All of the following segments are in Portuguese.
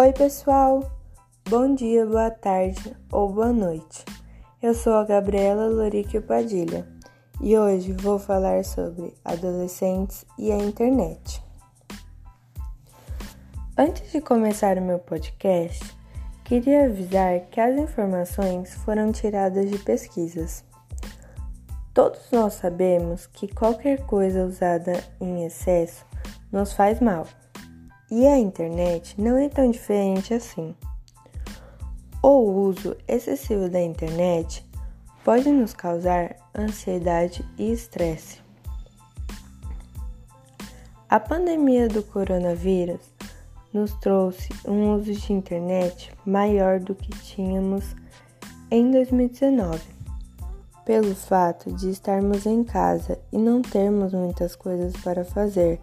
Oi, pessoal! Bom dia, boa tarde ou boa noite. Eu sou a Gabriela Lorique Padilha e hoje vou falar sobre adolescentes e a internet. Antes de começar o meu podcast, queria avisar que as informações foram tiradas de pesquisas. Todos nós sabemos que qualquer coisa usada em excesso nos faz mal. E a internet não é tão diferente assim. O uso excessivo da internet pode nos causar ansiedade e estresse. A pandemia do coronavírus nos trouxe um uso de internet maior do que tínhamos em 2019, pelo fato de estarmos em casa e não termos muitas coisas para fazer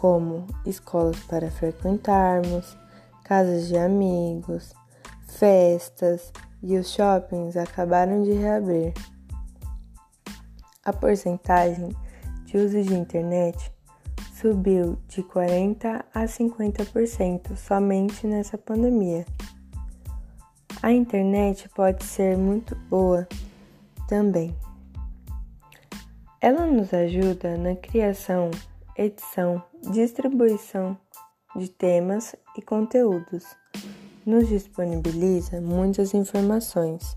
como escolas para frequentarmos, casas de amigos, festas e os shoppings acabaram de reabrir. A porcentagem de uso de internet subiu de 40 a 50% somente nessa pandemia. A internet pode ser muito boa também. Ela nos ajuda na criação edição, distribuição de temas e conteúdos. Nos disponibiliza muitas informações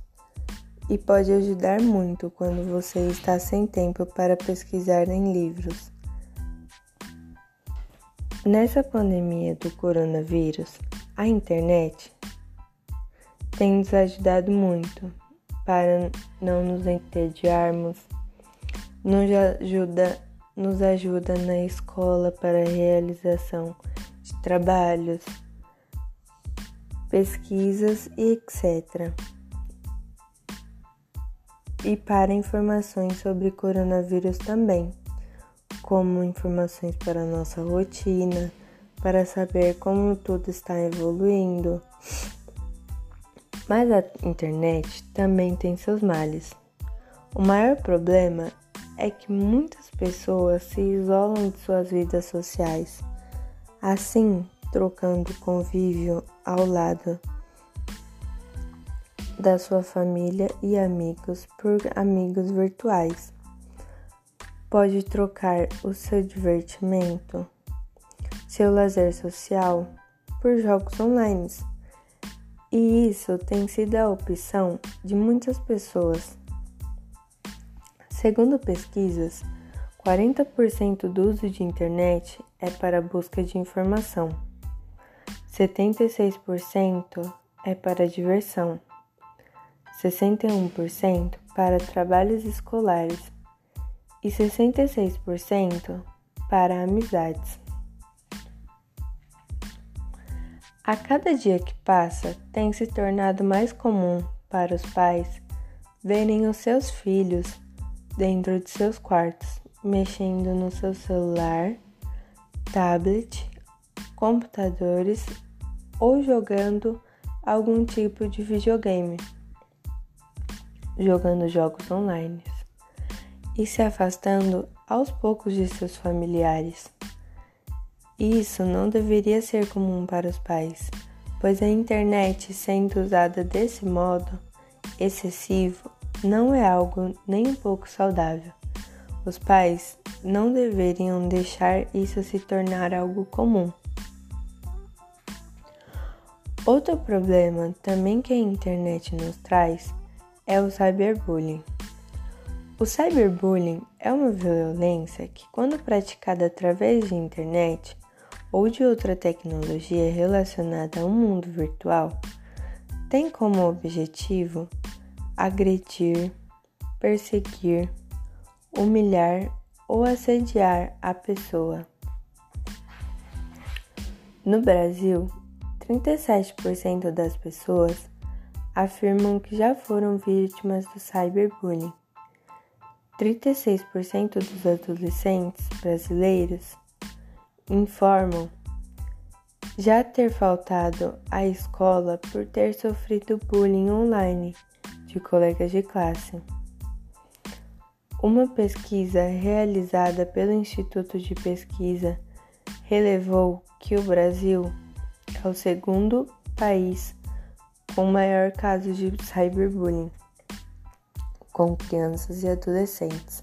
e pode ajudar muito quando você está sem tempo para pesquisar em livros. Nessa pandemia do coronavírus, a internet tem nos ajudado muito para não nos entediarmos, nos ajuda nos ajuda na escola para a realização de trabalhos, pesquisas e etc. E para informações sobre coronavírus também, como informações para nossa rotina, para saber como tudo está evoluindo. Mas a internet também tem seus males. O maior problema é que muitas pessoas se isolam de suas vidas sociais, assim trocando convívio ao lado da sua família e amigos por amigos virtuais. Pode trocar o seu divertimento, seu lazer social, por jogos online. E isso tem sido a opção de muitas pessoas Segundo pesquisas, 40% do uso de internet é para busca de informação, 76% é para diversão, 61% para trabalhos escolares. E 66% para amizades. A cada dia que passa, tem se tornado mais comum para os pais verem os seus filhos dentro de seus quartos, mexendo no seu celular, tablet, computadores ou jogando algum tipo de videogame, jogando jogos online e se afastando aos poucos de seus familiares. Isso não deveria ser comum para os pais, pois a internet sendo usada desse modo excessivo não é algo nem um pouco saudável. Os pais não deveriam deixar isso se tornar algo comum. Outro problema também que a internet nos traz é o cyberbullying. O cyberbullying é uma violência que, quando praticada através de internet ou de outra tecnologia relacionada ao mundo virtual, tem como objetivo agredir, perseguir, humilhar ou assediar a pessoa. No Brasil, 37% das pessoas afirmam que já foram vítimas do cyberbullying. 36% dos adolescentes brasileiros informam já ter faltado à escola por ter sofrido bullying online de colegas de classe. Uma pesquisa realizada pelo Instituto de Pesquisa relevou que o Brasil é o segundo país com maior caso de cyberbullying com crianças e adolescentes.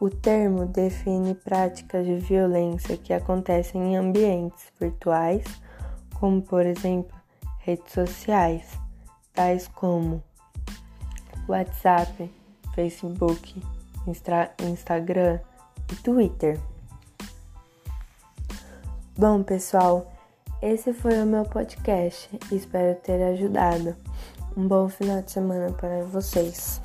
O termo define práticas de violência que acontecem em ambientes virtuais, como por exemplo redes sociais, tais como WhatsApp, Facebook, Instagram e Twitter. Bom, pessoal, esse foi o meu podcast. Espero ter ajudado. Um bom final de semana para vocês.